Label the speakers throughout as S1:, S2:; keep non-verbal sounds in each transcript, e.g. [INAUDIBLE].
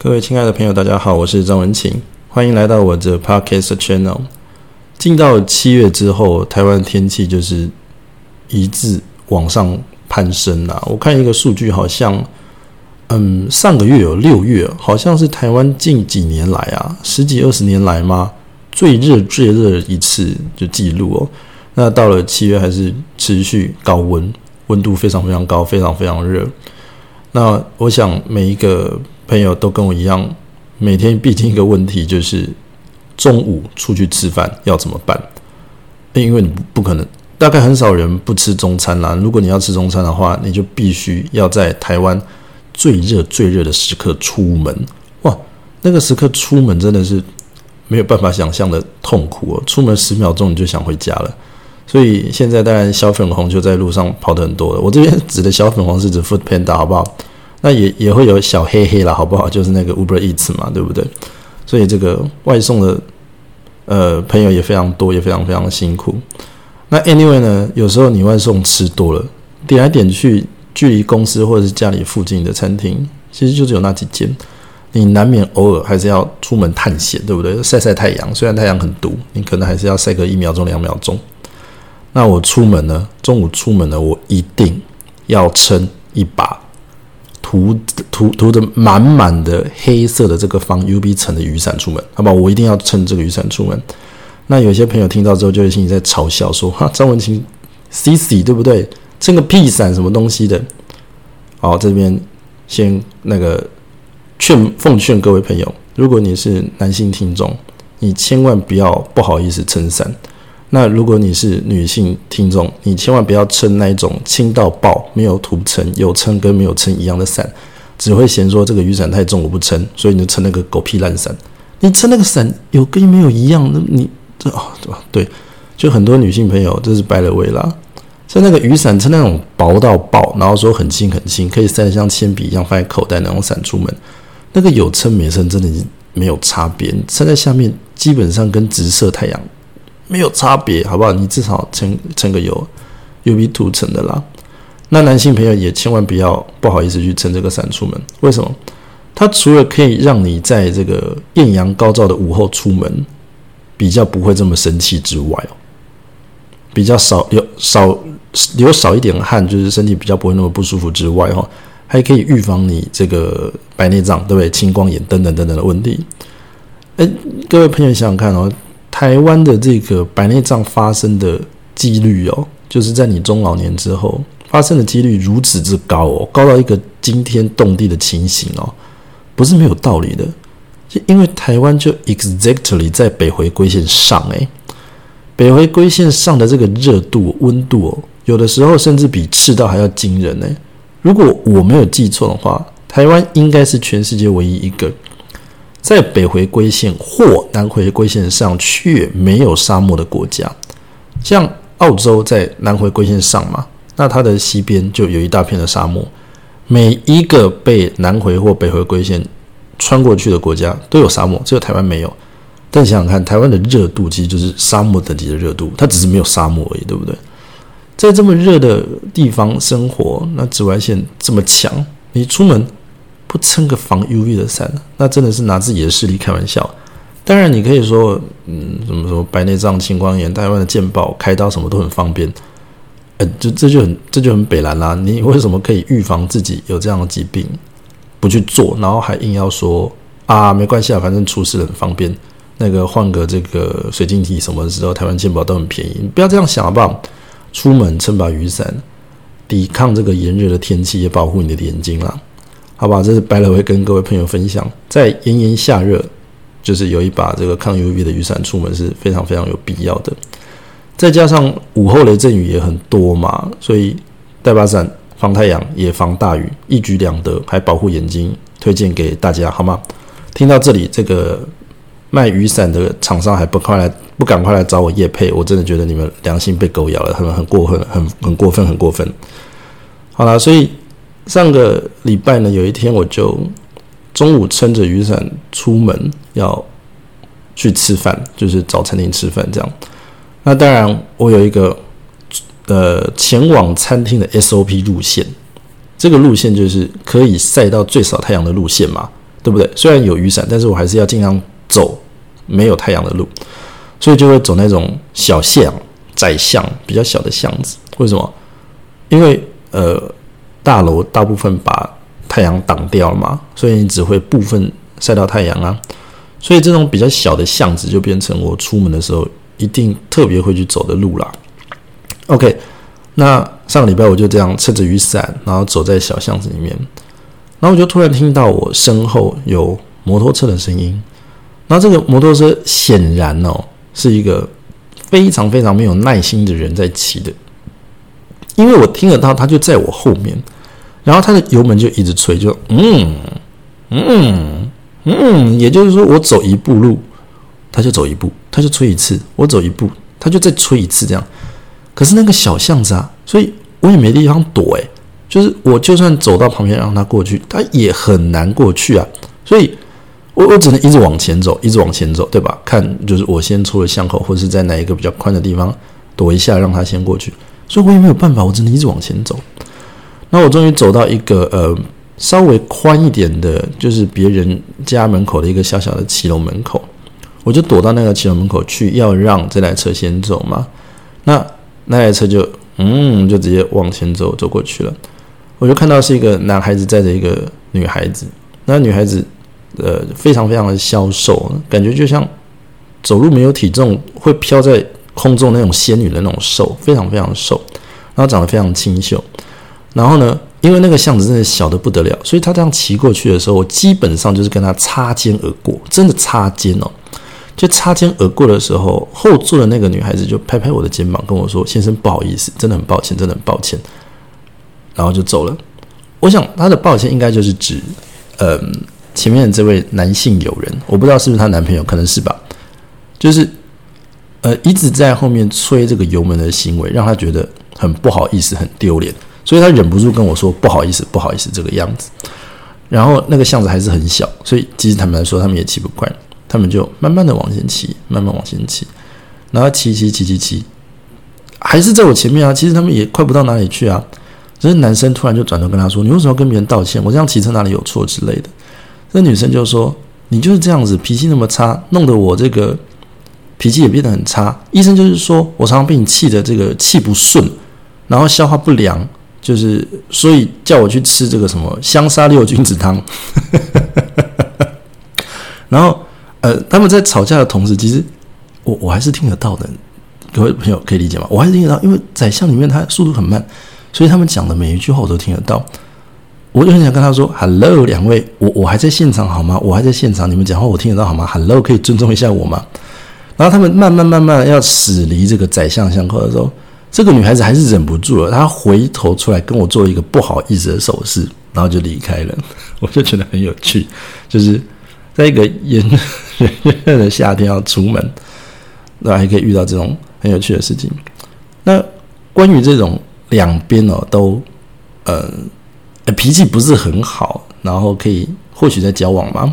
S1: 各位亲爱的朋友，大家好，我是张文琴，欢迎来到我的 Podcast Channel。进到七月之后，台湾天气就是一致往上攀升啦。我看一个数据，好像嗯，上个月有六月，好像是台湾近几年来啊，十几二十年来吗？最热最热一次就记录哦。那到了七月，还是持续高温，温度非常非常高，非常非常热。那我想每一个。朋友都跟我一样，每天必经一个问题，就是中午出去吃饭要怎么办？因为你不可能，大概很少人不吃中餐啦。如果你要吃中餐的话，你就必须要在台湾最热最热的时刻出门。哇，那个时刻出门真的是没有办法想象的痛苦哦！出门十秒钟你就想回家了。所以现在当然小粉红就在路上跑的很多了。我这边指的小粉红是指 Food Panda，好不好？那也也会有小黑黑了，好不好？就是那个 Uber Eats 嘛，对不对？所以这个外送的呃朋友也非常多，也非常非常的辛苦。那 Anyway 呢，有时候你外送吃多了，点来点去，距离公司或者是家里附近的餐厅，其实就只有那几间，你难免偶尔还是要出门探险，对不对？晒晒太阳，虽然太阳很毒，你可能还是要晒个一秒钟、两秒钟。那我出门呢，中午出门呢，我一定要撑一把。涂涂涂的满满的黑色的这个防 UV 层的雨伞出门，好吧？我一定要撑这个雨伞出门。那有些朋友听到之后就会心里在嘲笑说：“哈，张文清，C C 对不对？撑个屁伞什么东西的？”好，这边先那个劝奉劝各位朋友，如果你是男性听众，你千万不要不好意思撑伞。那如果你是女性听众，你千万不要撑那一种轻到爆、没有涂层、有撑跟没有撑一样的伞，只会嫌说这个雨伞太重，我不撑，所以你就撑那个狗屁烂伞。你撑那个伞有跟没有一样，那你这哦对吧？对，就很多女性朋友这是白了味啦。像那个雨伞撑那种薄到爆，然后说很轻很轻，可以塞得像铅笔一样放在口袋那种伞出门，那个有撑没撑真的是没有差别，撑在下面基本上跟直射太阳。没有差别，好不好？你至少撑撑个有 UV 涂层的啦。那男性朋友也千万不要不好意思去撑这个伞出门。为什么？它除了可以让你在这个艳阳高照的午后出门比较不会这么生气之外哦，比较少流少流少一点汗，就是身体比较不会那么不舒服之外哈，还可以预防你这个白内障，对不对？青光眼等等等等的问题。哎，各位朋友想想看哦。台湾的这个白内障发生的几率哦，就是在你中老年之后发生的几率如此之高哦，高到一个惊天动地的情形哦，不是没有道理的。就因为台湾就 exactly 在北回归线上诶，北回归线上的这个热度温度哦，有的时候甚至比赤道还要惊人呢。如果我没有记错的话，台湾应该是全世界唯一一个。在北回归线或南回归线上却没有沙漠的国家，像澳洲在南回归线上嘛，那它的西边就有一大片的沙漠。每一个被南回或北回归线穿过去的国家都有沙漠，只有台湾没有。但想想看，台湾的热度其实就是沙漠等级的热度，它只是没有沙漠而已，对不对？在这么热的地方生活，那紫外线这么强，你出门。不撑个防 UV 的伞，那真的是拿自己的视力开玩笑。当然，你可以说，嗯，什么什么白内障、青光眼，台湾的健保开刀什么都很方便。呃，就这就很这就很北蓝啦。你为什么可以预防自己有这样的疾病，不去做，然后还硬要说啊，没关系啊，反正出事了很方便。那个换个这个水晶体什么的时候台湾健保都很便宜，你不要这样想好不好？出门撑把雨伞，抵抗这个炎热的天气，也保护你的眼睛啦。好吧，这是白了会跟各位朋友分享，在炎炎夏热，就是有一把这个抗 UV 的雨伞出门是非常非常有必要的。再加上午后雷阵雨也很多嘛，所以带把伞防太阳也防大雨，一举两得，还保护眼睛，推荐给大家好吗？听到这里，这个卖雨伞的厂商还不快来，不赶快来找我叶配，我真的觉得你们良心被狗咬了，很很过分，很很过分，很过分。好了，所以。上个礼拜呢，有一天我就中午撑着雨伞出门要去吃饭，就是找餐厅吃饭这样。那当然，我有一个呃前往餐厅的 SOP 路线，这个路线就是可以晒到最少太阳的路线嘛。对不对？虽然有雨伞，但是我还是要尽量走没有太阳的路，所以就会走那种小巷、窄巷、比较小的巷子。为什么？因为呃，大楼大部分把太阳挡掉了嘛，所以你只会部分晒到太阳啊。所以这种比较小的巷子就变成我出门的时候一定特别会去走的路啦。OK，那上个礼拜我就这样撑着雨伞，然后走在小巷子里面，然后我就突然听到我身后有摩托车的声音。然后这个摩托车显然哦是一个非常非常没有耐心的人在骑的，因为我听得到他就在我后面，然后他的油门就一直吹，就嗯嗯。嗯，也就是说，我走一步路，他就走一步，他就吹一次；我走一步，他就再吹一次，这样。可是那个小巷子啊，所以我也没地方躲，诶，就是我就算走到旁边让他过去，他也很难过去啊。所以，我我只能一直往前走，一直往前走，对吧？看，就是我先出了巷口，或是在哪一个比较宽的地方躲一下，让他先过去。所以我也没有办法，我只能一直往前走。那我终于走到一个呃。稍微宽一点的，就是别人家门口的一个小小的骑楼门口，我就躲到那个骑楼门口去，要让这台车先走嘛。那那台车就嗯，就直接往前走走过去了。我就看到是一个男孩子载着一个女孩子，那女孩子呃非常非常的消瘦，感觉就像走路没有体重，会飘在空中那种仙女的那种瘦，非常非常瘦，然后长得非常清秀，然后呢。因为那个巷子真的小的不得了，所以他这样骑过去的时候，我基本上就是跟他擦肩而过，真的擦肩哦。就擦肩而过的时候，后座的那个女孩子就拍拍我的肩膀，跟我说：“先生，不好意思，真的很抱歉，真的很抱歉。”然后就走了。我想他的抱歉应该就是指，嗯，前面的这位男性友人，我不知道是不是她男朋友，可能是吧。就是呃，一直在后面催这个油门的行为，让他觉得很不好意思，很丢脸。所以他忍不住跟我说：“不好意思，不好意思，这个样子。”然后那个巷子还是很小，所以其实坦白说，他们也骑不快，他们就慢慢的往前骑，慢慢往前骑，然后骑骑骑骑骑，还是在我前面啊。其实他们也快不到哪里去啊。只是男生突然就转头跟他说：“你为什么要跟别人道歉？我这样骑车哪里有错之类的？”那女生就说：“你就是这样子，脾气那么差，弄得我这个脾气也变得很差。医生就是说我常常被你气的这个气不顺，然后消化不良。”就是，所以叫我去吃这个什么香砂六君子汤。[LAUGHS] 然后，呃，他们在吵架的同时，其实我我还是听得到的。各位朋友可以理解吗？我还是听得到，因为宰相里面他速度很慢，所以他们讲的每一句话我都听得到。我就很想跟他说：“Hello，两位，我我还在现场好吗？我还在现场，你们讲话我听得到好吗？Hello，可以尊重一下我吗？”然后他们慢慢慢慢要驶离这个宰相巷口的时候。这个女孩子还是忍不住了，她回头出来跟我做一个不好意思的手势，然后就离开了。我就觉得很有趣，就是在一个炎热的夏天要出门，那还可以遇到这种很有趣的事情。那关于这种两边哦都呃脾气不是很好，然后可以或许在交往嘛，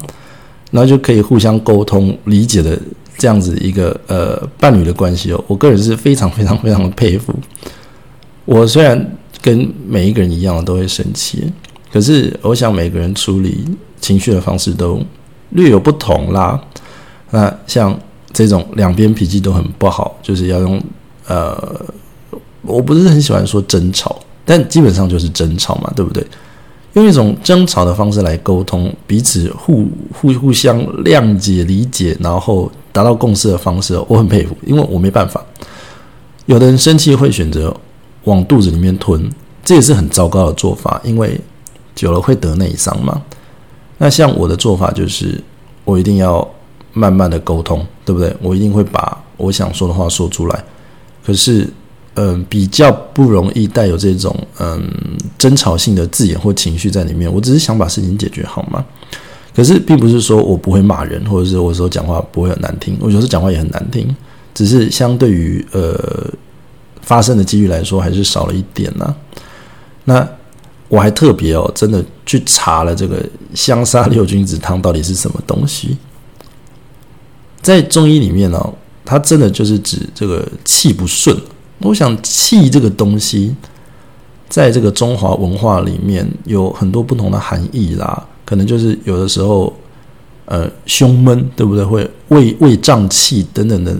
S1: 然后就可以互相沟通理解的。这样子一个呃伴侣的关系哦，我个人是非常非常非常的佩服。我虽然跟每一个人一样都会生气，可是我想每个人处理情绪的方式都略有不同啦。那像这种两边脾气都很不好，就是要用呃，我不是很喜欢说争吵，但基本上就是争吵嘛，对不对？用一种争吵的方式来沟通，彼此互互互相谅解理解，然后。达到共识的方式，我很佩服，因为我没办法。有的人生气会选择往肚子里面吞，这也是很糟糕的做法，因为久了会得内伤嘛。那像我的做法就是，我一定要慢慢的沟通，对不对？我一定会把我想说的话说出来。可是，嗯，比较不容易带有这种嗯争吵性的字眼或情绪在里面。我只是想把事情解决好吗？可是，并不是说我不会骂人，或者是我说讲话不会很难听。我有时候讲话也很难听，只是相对于呃发生的几率来说，还是少了一点呢。那我还特别哦，真的去查了这个香砂六君子汤到底是什么东西。在中医里面呢，它真的就是指这个气不顺。我想气这个东西，在这个中华文化里面有很多不同的含义啦。可能就是有的时候，呃，胸闷，对不对？会胃胃胀气等等的，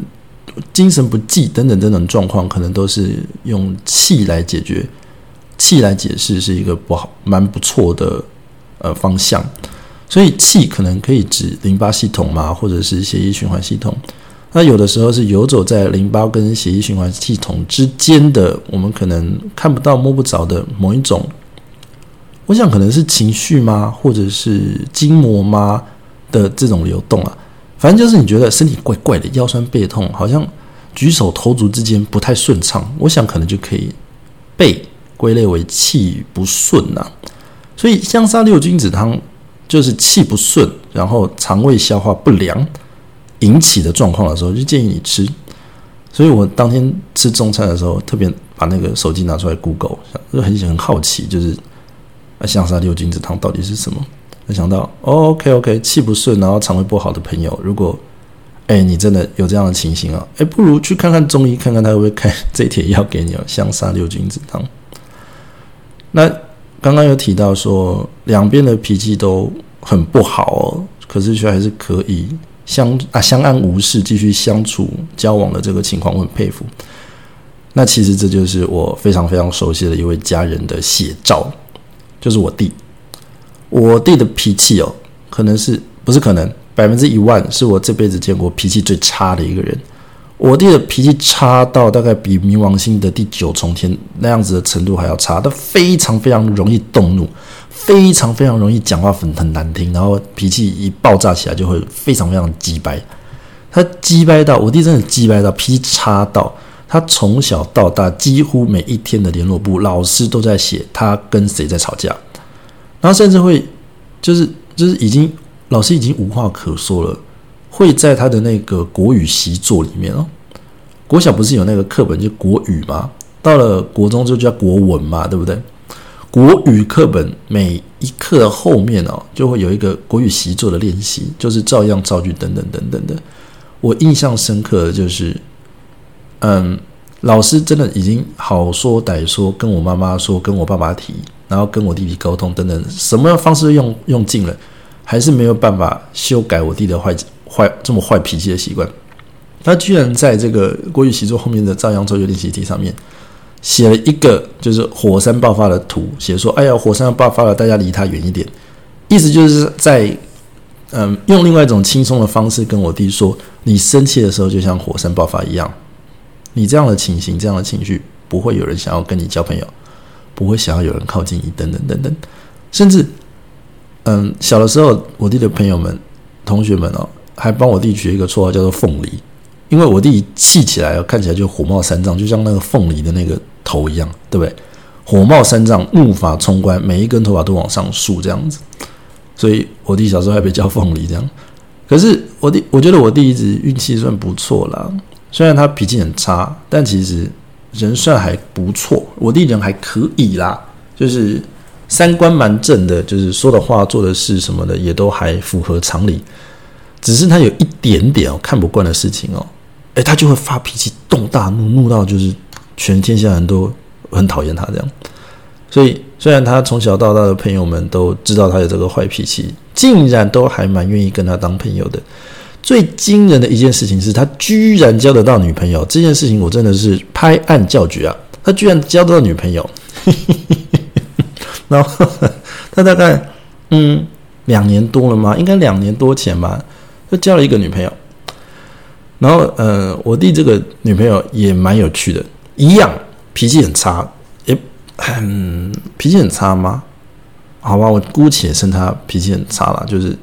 S1: 精神不济等等等等状况，可能都是用气来解决，气来解释是一个不好蛮不错的呃方向。所以气可能可以指淋巴系统嘛，或者是血液循环系统。那有的时候是游走在淋巴跟血液循环系统之间的，我们可能看不到摸不着的某一种。我想可能是情绪吗，或者是筋膜吗的这种流动啊？反正就是你觉得身体怪怪的，腰酸背痛，好像举手投足之间不太顺畅。我想可能就可以被归类为气不顺呐。所以香砂六君子汤就是气不顺，然后肠胃消化不良引起的状况的时候，就建议你吃。所以我当天吃中餐的时候，特别把那个手机拿出来 Google，就很很好奇，就是。那香砂六君子汤到底是什么？没想到哦，OK OK，气不顺，然后肠胃不好的朋友，如果哎你真的有这样的情形啊，哎不如去看看中医，看看他会不会开这帖药给你哦。香砂六君子汤。那刚刚有提到说，两边的脾气都很不好哦，可是却还是可以相啊相安无事，继续相处交往的这个情况，我很佩服。那其实这就是我非常非常熟悉的一位家人的写照。就是我弟，我弟的脾气哦，可能是不是可能百分之一万是我这辈子见过脾气最差的一个人。我弟的脾气差到大概比冥王星的第九重天那样子的程度还要差，他非常非常容易动怒，非常非常容易讲话很很难听，然后脾气一爆炸起来就会非常非常鸡掰。他鸡掰到我弟真的鸡掰到脾气差到。他从小到大，几乎每一天的联络簿，老师都在写他跟谁在吵架，然后甚至会，就是就是已经老师已经无话可说了，会在他的那个国语习作里面哦，国小不是有那个课本就国语吗，到了国中就叫国文嘛，对不对？国语课本每一课的后面哦，就会有一个国语习作的练习，就是照样造句等等等等的。我印象深刻的就是。嗯，老师真的已经好说歹说，跟我妈妈说，跟我爸爸提，然后跟我弟弟沟通等等，什么方式用用尽了，还是没有办法修改我弟的坏坏这么坏脾气的习惯。他居然在这个国语习作后面的照样做决练习题上面写了一个就是火山爆发的图，写说：“哎呀，火山要爆发了，大家离他远一点。”意思就是在嗯，用另外一种轻松的方式跟我弟说：“你生气的时候就像火山爆发一样。”你这样的情形，这样的情绪，不会有人想要跟你交朋友，不会想要有人靠近你，等等等等，甚至，嗯，小的时候，我弟的朋友们、同学们哦，还帮我弟取一个绰号叫做“凤梨”，因为我弟气起来看起来就火冒三丈，就像那个凤梨的那个头一样，对不对？火冒三丈，怒发冲冠，每一根头发都往上竖，这样子，所以我弟小时候还被叫凤梨这样。可是我弟，我觉得我弟一直运气算不错啦。虽然他脾气很差，但其实人算还不错。我弟人还可以啦，就是三观蛮正的，就是说的话、做的事什么的也都还符合常理。只是他有一点点哦看不惯的事情哦，诶，他就会发脾气，动大怒，怒到就是全天下人都很讨厌他这样。所以虽然他从小到大的朋友们都知道他有这个坏脾气，竟然都还蛮愿意跟他当朋友的。最惊人的一件事情是他居然交得到女朋友，这件事情我真的是拍案叫绝啊！他居然交得到女朋友，[LAUGHS] 然后他大概嗯两年多了吗？应该两年多前吧，就交了一个女朋友。然后呃，我弟这个女朋友也蛮有趣的，一样脾气很差，也很脾气很差吗？好吧，我姑且称他脾气很差了，就是。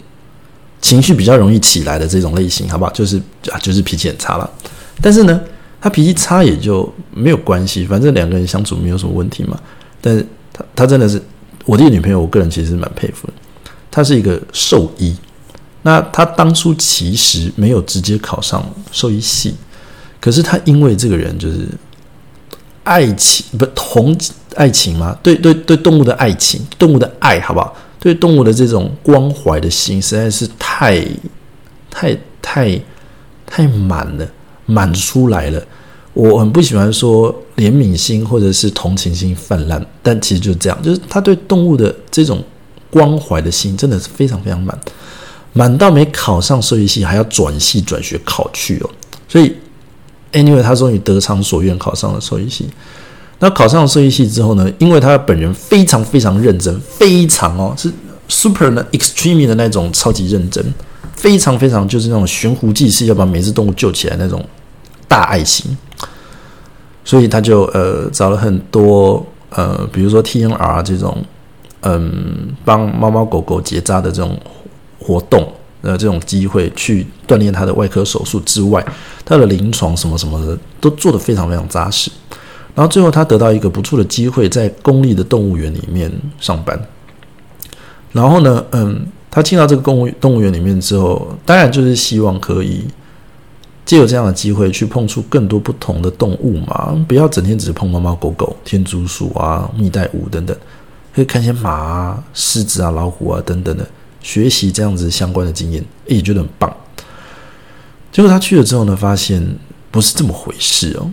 S1: 情绪比较容易起来的这种类型，好不好？就是啊，就是脾气很差了。但是呢，他脾气差也就没有关系，反正两个人相处没有什么问题嘛。但是他他真的是我的女朋友，我个人其实蛮佩服的。她是一个兽医，那他当初其实没有直接考上兽医系，可是他因为这个人就是爱情不同爱情嘛，对对对，动物的爱情，动物的爱好不好？对动物的这种关怀的心实在是太、太、太、太满了，满出来了。我很不喜欢说怜悯心或者是同情心泛滥，但其实就是这样，就是他对动物的这种关怀的心真的是非常非常满，满到没考上兽医系还要转系转学考去哦。所以，anyway，他终于得偿所愿考上了兽医系。那考上了兽医系之后呢，因为他本人非常非常认真，非常哦是 super 的 extreme 的那种超级认真，非常非常就是那种悬壶济世要把每只动物救起来那种大爱心。所以他就呃找了很多呃，比如说 TNR 这种，嗯，帮猫猫狗狗结扎的这种活动，呃，这种机会去锻炼他的外科手术之外，他的临床什么什么的都做得非常非常扎实。然后最后他得到一个不错的机会，在公立的动物园里面上班。然后呢，嗯，他进到这个公物动物园里面之后，当然就是希望可以。借有这样的机会去碰触更多不同的动物嘛，不要整天只是碰猫猫狗狗、天竺鼠啊、蜜袋鼯等等，可以看些马啊、狮子啊、老虎啊等等的，学习这样子相关的经验，也觉得很棒。结果他去了之后呢，发现不是这么回事哦。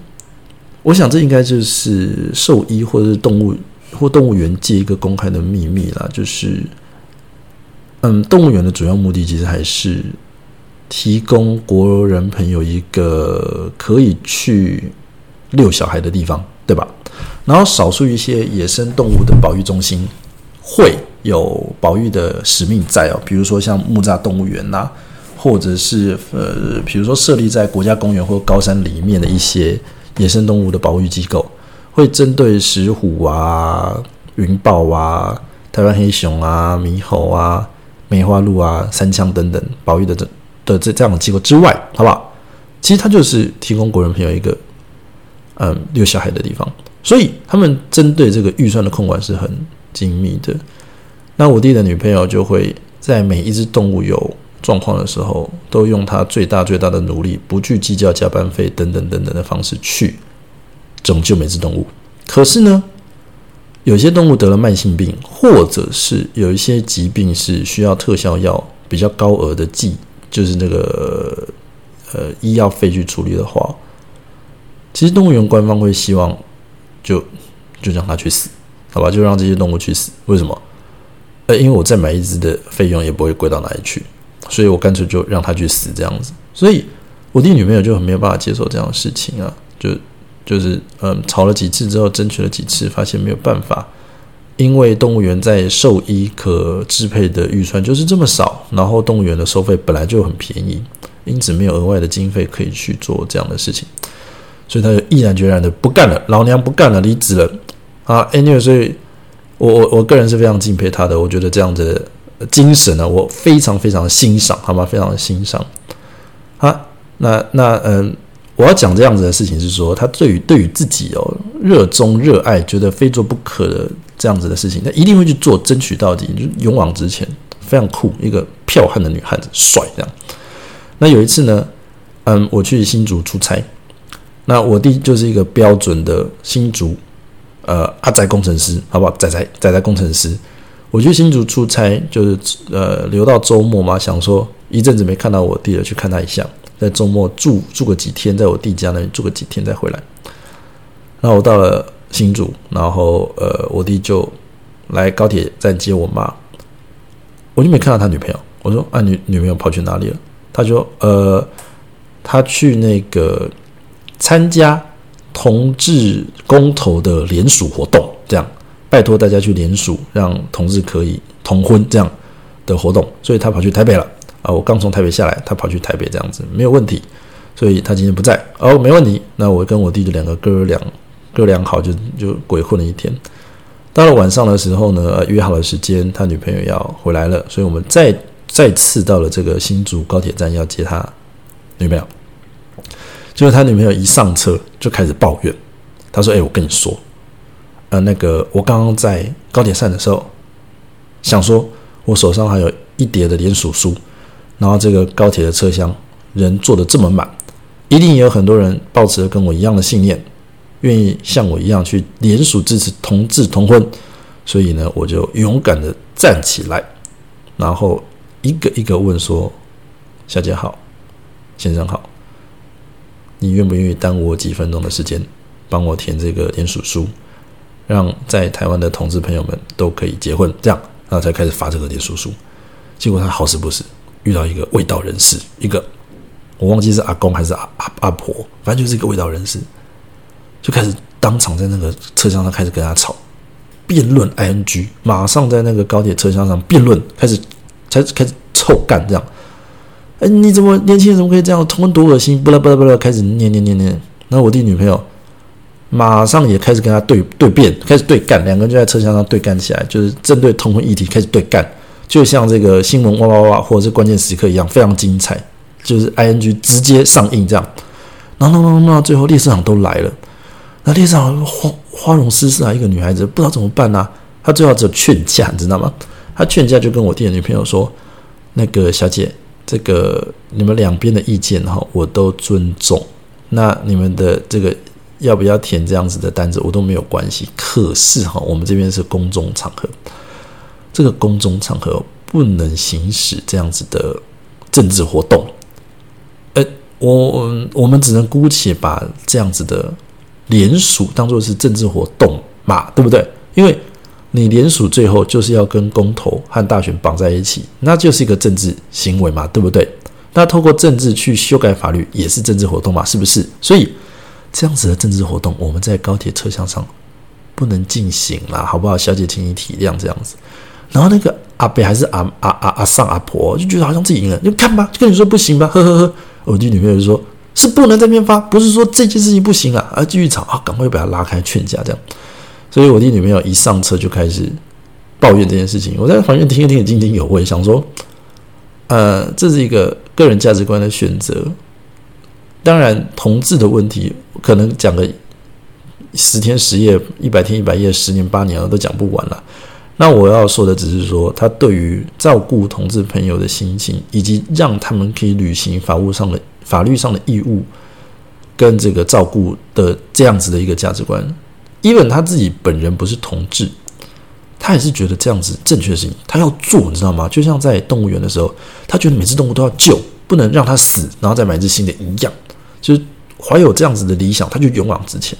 S1: 我想这应该就是兽医或者是动物或动物园界一个公开的秘密啦，就是，嗯，动物园的主要目的其实还是。提供国人朋友一个可以去遛小孩的地方，对吧？然后少数一些野生动物的保育中心会有保育的使命在哦，比如说像木栅动物园呐，或者是呃，比如说设立在国家公园或高山里面的一些野生动物的保育机构，会针对石虎啊、云豹啊、台湾黑熊啊、猕猴啊、梅花鹿啊、三枪等等保育的这。的这这样的机构之外，好不好？其实它就是提供国人朋友一个嗯遛小孩的地方，所以他们针对这个预算的控管是很精密的。那我弟的女朋友就会在每一只动物有状况的时候，都用他最大最大的努力，不去计较加班费等等等等的方式去拯救每只动物。可是呢，有些动物得了慢性病，或者是有一些疾病是需要特效药比较高额的剂。就是那个呃医药费去处理的话，其实动物园官方会希望就就让它去死，好吧？就让这些动物去死。为什么？呃，因为我再买一只的费用也不会贵到哪里去，所以我干脆就让他去死这样子。所以我弟女朋友就很没有办法接受这样的事情啊，就就是嗯吵了几次之后，争取了几次，发现没有办法。因为动物园在兽医可支配的预算就是这么少，然后动物园的收费本来就很便宜，因此没有额外的经费可以去做这样的事情，所以他就毅然决然的不干了，老娘不干了，离职了啊！Anyway，所以我我我个人是非常敬佩他的，我觉得这样子精神呢，我非常非常欣赏，好吗？非常的欣赏。啊，那那嗯，我要讲这样子的事情是说，他对于对于自己哦热衷热爱，觉得非做不可的。这样子的事情，他一定会去做，争取到底，就勇往直前，非常酷，一个剽悍的女汉子，帅这样。那有一次呢，嗯，我去新竹出差，那我弟就是一个标准的新竹，呃，阿仔工程师，好不好？仔仔仔仔工程师。我去新竹出差，就是呃，留到周末嘛，想说一阵子没看到我弟了，去看他一下，在周末住住个几天，在我弟家那里住个几天再回来。然后我到了。新竹，然后呃，我弟就来高铁站接我妈，我就没看到他女朋友。我说啊，女女朋友跑去哪里了？他说呃，他去那个参加同志公投的联署活动，这样拜托大家去联署，让同志可以同婚这样的活动，所以他跑去台北了啊。我刚从台北下来，他跑去台北这样子没有问题，所以他今天不在哦，没问题。那我跟我弟就两个哥俩。哥俩好，就就鬼混了一天。到了晚上的时候呢，约好了时间，他女朋友要回来了，所以我们再再次到了这个新竹高铁站要接他女朋友。结果他女朋友一上车就开始抱怨，他说：“哎，我跟你说，呃，那个我刚刚在高铁站的时候，想说我手上还有一叠的联署书，然后这个高铁的车厢人坐的这么满，一定有很多人抱持了跟我一样的信念。”愿意像我一样去联署支持同志同婚，所以呢，我就勇敢的站起来，然后一个一个问说：“小姐好，先生好，你愿不愿意耽误我几分钟的时间，帮我填这个联署书，让在台湾的同志朋友们都可以结婚？这样然后才开始发这个脸书书。结果他好死不死遇到一个味道人士，一个我忘记是阿公还是阿阿阿婆，反正就是一个味道人士，就开始当场在那个车厢上开始跟他吵，辩论 ing，马上在那个高铁车厢上辩论，开始开始开始臭干这样。哎，你怎么年轻人怎么可以这样？同婚多恶心！不啦不啦不啦，开始念念念念。然后我弟女朋友马上也开始跟他对对辩，开始对干，两个人就在车厢上对干起来，就是针对同婚议题开始对干，就像这个新闻哇哇哇或者是关键时刻一样，非常精彩。就是 I N G 直接上映这样。然后弄弄弄到最后，列车长都来了，那列车长花花容失色啊，一个女孩子不知道怎么办呢？她最后只有劝架，你知道吗？她劝架就跟我弟的女朋友说：“那个小姐。”这个你们两边的意见哈，我都尊重。那你们的这个要不要填这样子的单子，我都没有关系。可是哈，我们这边是公众场合，这个公众场合不能行使这样子的政治活动。呃，我我们只能姑且把这样子的联署当做是政治活动嘛，对不对？因为。你联署最后就是要跟公投和大选绑在一起，那就是一个政治行为嘛，对不对？那透过政治去修改法律也是政治活动嘛，是不是？所以这样子的政治活动，我们在高铁车厢上不能进行啦，好不好？小姐，请你体谅这样子。然后那个阿北还是阿阿阿阿上阿婆，就觉得好像自己赢了，就看吧，就跟你说不行吧，呵呵呵。我弟女朋友就说，是不能在那边发，不是说这件事情不行啊，而继续吵啊，赶快把他拉开劝架这样。所以我弟女朋友一上车就开始抱怨这件事情，我在旁边听一听也津津有味，想说，呃，这是一个个人价值观的选择。当然，同志的问题可能讲个十天十夜、一百天一百夜、十年八年了都讲不完了。那我要说的只是说，他对于照顾同志朋友的心情，以及让他们可以履行法务上的法律上的义务，跟这个照顾的这样子的一个价值观。伊文他自己本人不是同志，他也是觉得这样子正确性，他要做，你知道吗？就像在动物园的时候，他觉得每只动物都要救，不能让他死，然后再买一只新的一样，就是怀有这样子的理想，他就勇往直前。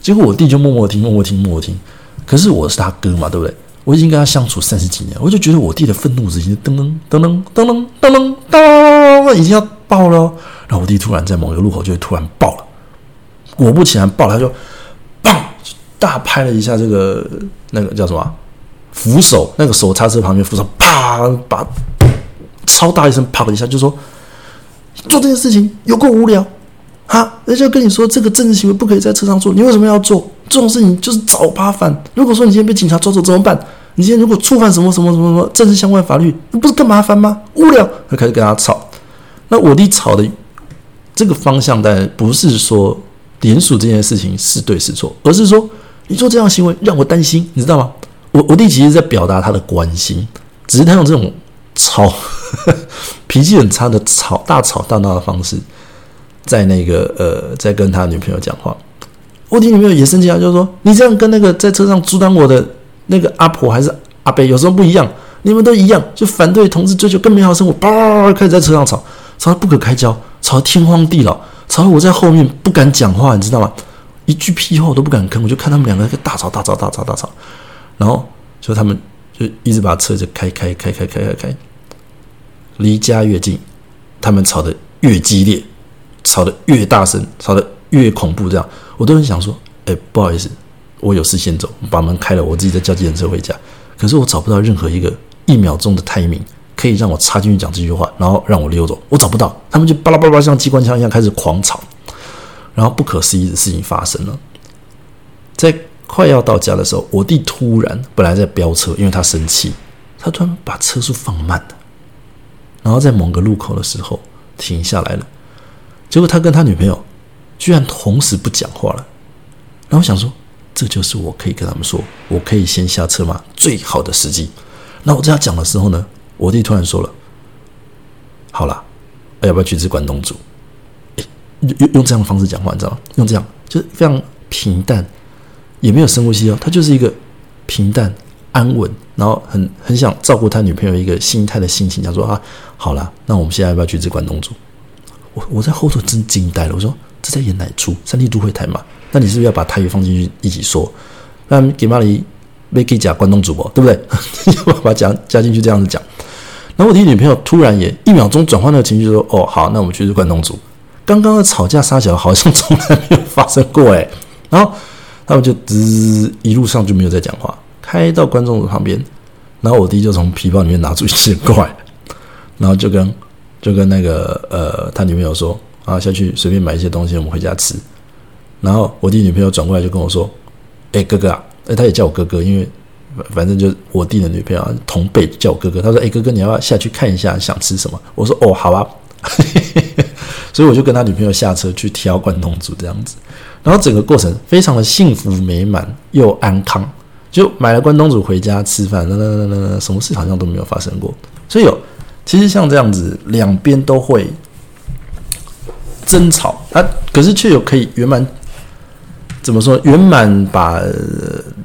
S1: 结果我弟就默默听，默默听，默默听。可是我是他哥嘛，对不对？我已经跟他相处三十几年，我就觉得我弟的愤怒值已经噔噔噔噔噔噔噔噔，已经要爆了。然后我弟突然在某个路口就会突然爆了，果不其然爆了，他就。大拍了一下这个那个叫什么扶手，那个手刹车旁边扶手，啪，把超大一声啪的一下，就说做这件事情有够无聊哈，人家跟你说这个政治行为不可以在车上做，你为什么要做这种事情？就是找麻烦。如果说你今天被警察抓走怎么办？你今天如果触犯什么什么什么什么政治相关法律，那不是更麻烦吗？无聊，他开始跟他吵。那我弟吵的这个方向，当然不是说联署这件事情是对是错，而是说。你做这样行为让我担心，你知道吗？我我弟其实在表达他的关心，只是他用这种吵 [LAUGHS] 脾气很差的吵大吵大闹的方式，在那个呃，在跟他女朋友讲话。我弟女朋友也生气啊，就是说你这样跟那个在车上阻挡我的那个阿婆还是阿伯有什么不一样？你们都一样，就反对同志追求更美好生活，叭开始在车上吵，吵得不可开交，吵得天荒地老，吵得我在后面不敢讲话，你知道吗？一句屁话我都不敢吭，我就看他们两个在大吵大吵大吵大吵，然后就他们就一直把车子开开开开开开开，离家越近，他们吵得越激烈，吵得越大声，吵得越恐怖。这样我都很想说，哎，不好意思，我有事先走，把门开了，我自己再叫计程车回家。可是我找不到任何一个一秒钟的 timing 可以让我插进去讲这句话，然后让我溜走，我找不到。他们就巴拉巴拉像机关枪一样开始狂吵。然后不可思议的事情发生了，在快要到家的时候，我弟突然本来在飙车，因为他生气，他突然把车速放慢了，然后在某个路口的时候停下来了。结果他跟他女朋友居然同时不讲话了。然后想说，这就是我可以跟他们说，我可以先下车吗？最好的时机。那我这样讲的时候呢，我弟突然说了：“好了，要不要去吃关东煮？”用用这样的方式讲话，你知道吗？用这样就是非常平淡，也没有深呼吸哦。他就是一个平淡、安稳，然后很很想照顾他女朋友一个心态的心情。讲说啊，好了，那我们现在要不要去吃关东煮？我我在后头真惊呆了。我说这在演哪出？三立都会台嘛？那你是不是要把台语放进去一起说？那给马里没可以讲关东煮不，对不对？要把它加加进去这样子讲。然后我的女朋友突然也一秒钟转换那个情绪，说：“哦，好，那我们去吃关东煮。刚刚的吵架撒娇好像从来没有发生过哎。”然后他们就滋一路上就没有再讲话，开到观众的旁边，然后我弟就从皮包里面拿出一支怪，然后就跟就跟那个呃他女朋友说：“啊，下去随便买一些东西，我们回家吃。”然后我弟女朋友转过来就跟我说：“哎，哥哥啊，哎，他也叫我哥哥，因为反正就是我弟的女朋友同辈叫我哥哥。他说：‘哎，哥哥，你要不要下去看一下，想吃什么？’我说：‘哦，好啊。[LAUGHS] ’所以我就跟他女朋友下车去挑关东煮这样子。然后整个过程非常的幸福美满又安康，就买了关东煮回家吃饭，那那那那什么事好像都没有发生过。所以有其实像这样子，两边都会争吵，啊，可是却有可以圆满。”怎么说圆满把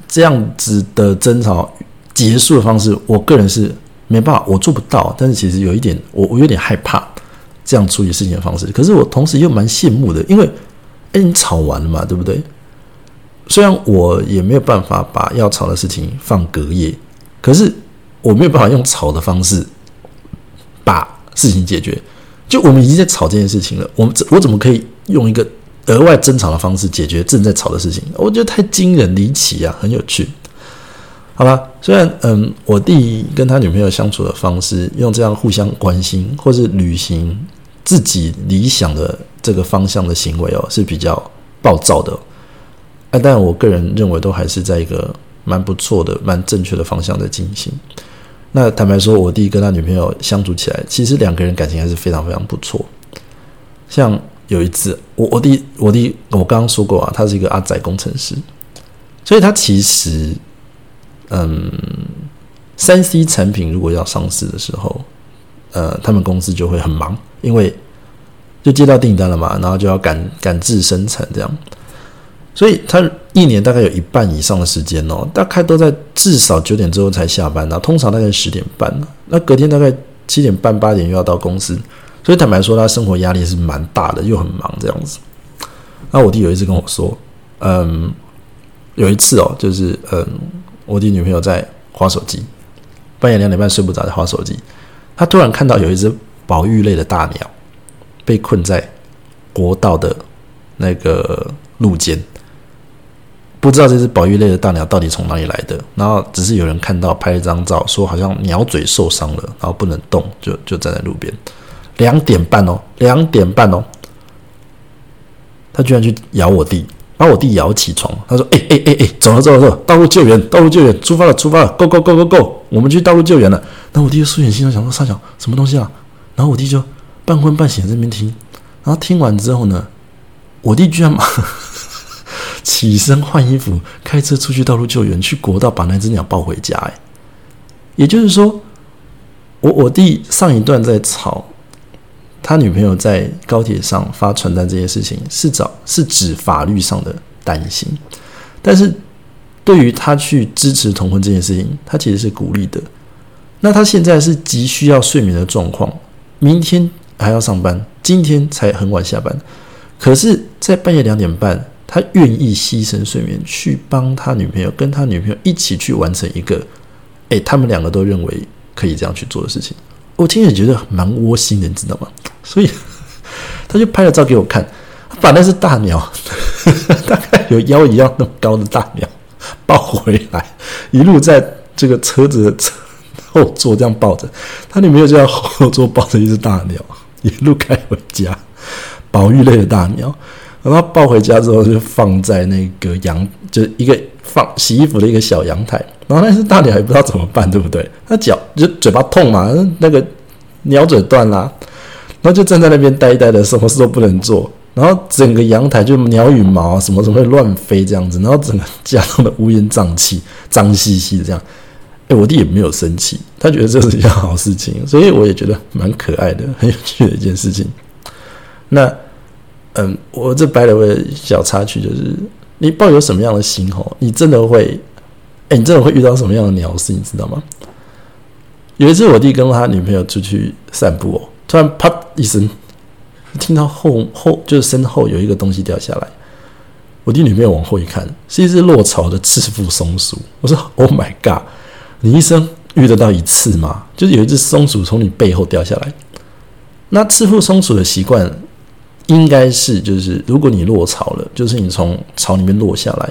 S1: 这样子的争吵结束的方式，我个人是没办法，我做不到。但是其实有一点，我我有点害怕这样处理事情的方式。可是我同时又蛮羡慕的，因为哎，你吵完了嘛，对不对？虽然我也没有办法把要吵的事情放隔夜，可是我没有办法用吵的方式把事情解决。就我们已经在吵这件事情了，我们我怎么可以用一个？额外争吵的方式解决正在吵的事情，我觉得太惊人离奇啊，很有趣。好吧，虽然嗯，我弟跟他女朋友相处的方式，用这样互相关心或是履行自己理想的这个方向的行为哦，是比较暴躁的。哎，但我个人认为都还是在一个蛮不错的、蛮正确的方向在进行。那坦白说，我弟跟他女朋友相处起来，其实两个人感情还是非常非常不错，像。有一次，我我弟我弟我刚刚说过啊，他是一个阿仔工程师，所以他其实，嗯，三 C 产品如果要上市的时候，呃，他们公司就会很忙，因为就接到订单了嘛，然后就要赶赶制生产这样，所以他一年大概有一半以上的时间哦，大概都在至少九点之后才下班，然后通常大概十点半，那隔天大概七点半八点又要到公司。所以坦白说，他生活压力是蛮大的，又很忙这样子。那我弟有一次跟我说，嗯，有一次哦，就是嗯，我弟女朋友在划手机，半夜两点半睡不着在划手机，他突然看到有一只宝玉类的大鸟被困在国道的那个路肩，不知道这只宝玉类的大鸟到底从哪里来的，然后只是有人看到拍一张照，说好像鸟嘴受伤了，然后不能动，就就站在路边。两点半哦，两点半哦，他居然去咬我弟，把我弟咬起床。他说：“哎哎哎哎，走了走了走，道路救援，道路救援，出发了出发了，Go Go Go Go Go，我们去道路救援了。”然后我弟就睡眼惺忪想说：“傻小什么东西啊？”然后我弟就半昏半醒在那边听，然后听完之后呢，我弟居然 [LAUGHS] 起身换衣服，开车出去道路救援，去国道把那只鸟抱回家。哎，也就是说，我我弟上一段在吵。他女朋友在高铁上发传单这件事情是找是指法律上的担心，但是对于他去支持同婚这件事情，他其实是鼓励的。那他现在是急需要睡眠的状况，明天还要上班，今天才很晚下班，可是，在半夜两点半，他愿意牺牲睡眠去帮他女朋友，跟他女朋友一起去完成一个，诶，他们两个都认为可以这样去做的事情。我听也觉得蛮窝心的，你知道吗？所以他就拍了照给我看，他把那只大鸟，[LAUGHS] 大概有腰一样那么高的大鸟抱回来，一路在这个车子的车后座这样抱着，他女朋友就在后座抱着一只大鸟，一路开回家，宝玉类的大鸟，然后抱回家之后就放在那个阳，就一个放洗衣服的一个小阳台。然后那只大鸟也不知道怎么办，对不对？它脚就嘴巴痛嘛，那个鸟嘴断啦，然后就站在那边呆呆的，什么事都不能做。然后整个阳台就鸟羽毛什么什么会乱飞这样子，然后整个家弄得乌烟瘴气、脏兮兮的这样。哎，我弟也没有生气，他觉得这是一件好事情，所以我也觉得蛮可爱的，很有趣的一件事情。那嗯，我这摆了个小插曲，就是你抱有什么样的心吼，你真的会。哎，你真的会遇到什么样的鸟事？你知道吗？有一次，我弟跟他女朋友出去散步哦，突然啪一声，听到后后就是身后有一个东西掉下来，我弟女朋友往后一看，是一只落草的赤腹松鼠。我说：“Oh my god！你一生遇得到一次吗？就是有一只松鼠从你背后掉下来。那赤腹松鼠的习惯应该是，就是如果你落草了，就是你从草里面落下来，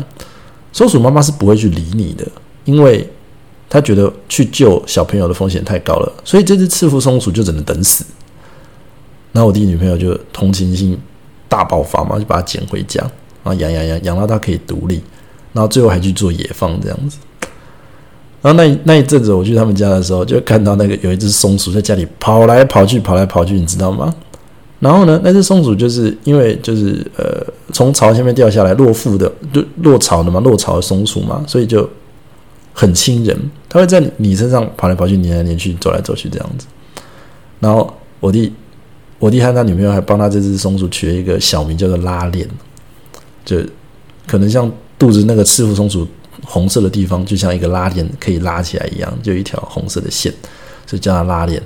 S1: 松鼠妈妈是不会去理你的，因为她觉得去救小朋友的风险太高了，所以这只赤腹松鼠就只能等死。然后我弟女朋友就同情心大爆发嘛，就把它捡回家。”然后养养养养到它可以独立，然后最后还去做野放这样子。然后那那一阵子我去他们家的时候，就看到那个有一只松鼠在家里跑来跑去，跑来跑去，你知道吗？然后呢，那只松鼠就是因为就是呃从巢下面掉下来落腹的，就落巢的嘛，落巢的松鼠嘛，所以就很亲人，它会在你身上跑来跑去，黏来黏去，走来走去这样子。然后我弟我弟和他女朋友还帮他这只松鼠取了一个小名，叫做拉链。就可能像肚子那个赤腹松鼠红色的地方，就像一个拉链可以拉起来一样，就一条红色的线，所以叫它拉链。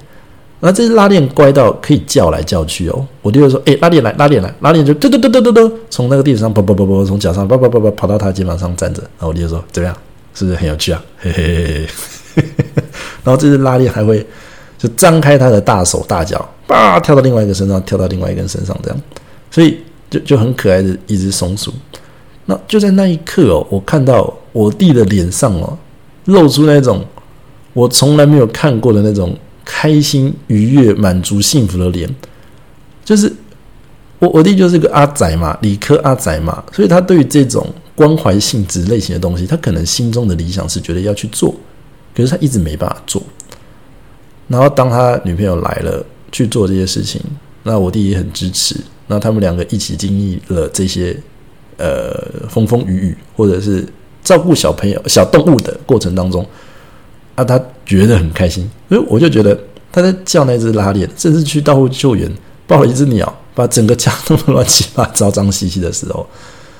S1: 那这只拉链乖到可以叫来叫去哦。我弟就说：“哎，拉链来，拉链来，拉链就嘟嘟嘟嘟嘟嘟，从那个地上啵啵啵啵，从脚上啵啵啵啵跑到他肩膀上站着。”然后我弟就说：“怎么样？是不是很有趣啊？”嘿嘿嘿嘿。然后这只拉链还会就张开它的大手大脚，叭跳到另外一个身上，跳到另外一个身上，这样，所以。就就很可爱的一只松鼠，那就在那一刻哦，我看到我弟的脸上哦，露出那种我从来没有看过的那种开心、愉悦、满足、幸福的脸。就是我我弟就是个阿仔嘛，理科阿仔嘛，所以他对于这种关怀性质类型的东西，他可能心中的理想是觉得要去做，可是他一直没办法做。然后当他女朋友来了去做这些事情，那我弟也很支持。那他们两个一起经历了这些呃风风雨雨，或者是照顾小朋友、小动物的过程当中，啊，他觉得很开心。所以我就觉得他在叫那只拉链，甚至去到处救援，抱了一只鸟，把整个家弄得乱七八糟、脏兮兮的时候，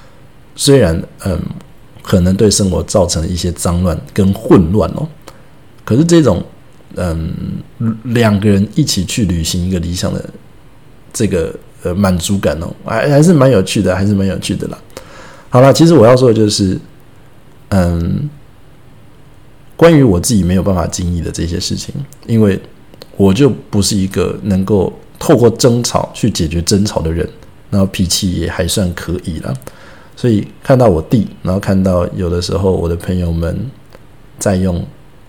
S1: [LAUGHS] 虽然嗯，可能对生活造成一些脏乱跟混乱哦，可是这种嗯两个人一起去履行一个理想的这个。呃，满足感哦，还还是蛮有趣的，还是蛮有趣的啦。好了，其实我要说的就是，嗯，关于我自己没有办法经历的这些事情，因为我就不是一个能够透过争吵去解决争吵的人，然后脾气也还算可以了。所以看到我弟，然后看到有的时候我的朋友们在用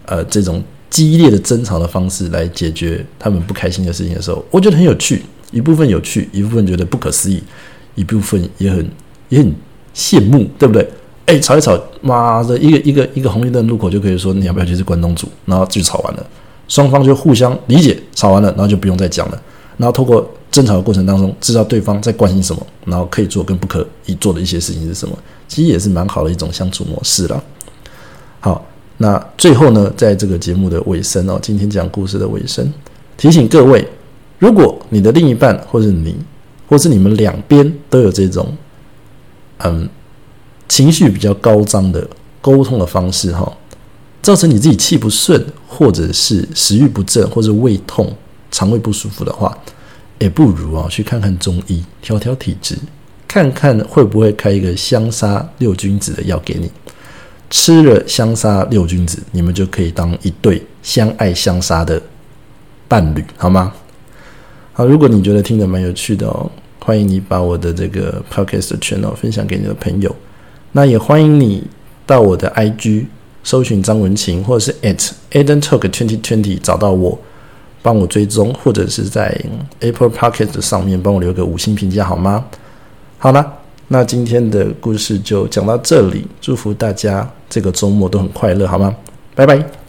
S1: 呃这种激烈的争吵的方式来解决他们不开心的事情的时候，我觉得很有趣。一部分有趣，一部分觉得不可思议，一部分也很也很羡慕，对不对？哎，吵一吵，妈的，一个一个一个红绿灯路口就可以说你要不要去是关东煮，然后就吵完了，双方就互相理解，吵完了，然后就不用再讲了，然后透过争吵的过程当中，知道对方在关心什么，然后可以做跟不可以做的一些事情是什么，其实也是蛮好的一种相处模式了。好，那最后呢，在这个节目的尾声哦，今天讲故事的尾声，提醒各位。如果你的另一半，或者你，或是你们两边都有这种，嗯，情绪比较高涨的沟通的方式，哈，造成你自己气不顺，或者是食欲不振，或者胃痛、肠胃不舒服的话，也不如啊去看看中医，调调体质，看看会不会开一个香砂六君子的药给你，吃了香砂六君子，你们就可以当一对相爱相杀的伴侣，好吗？好，如果你觉得听的蛮有趣的哦，欢迎你把我的这个 podcast channel 分享给你的朋友。那也欢迎你到我的 IG 搜寻张文琴，或者是 at Eden Talk Twenty Twenty 找到我，帮我追踪，或者是在 Apple Podcast 上面帮我留个五星评价，好吗？好了，那今天的故事就讲到这里，祝福大家这个周末都很快乐，好吗？拜拜。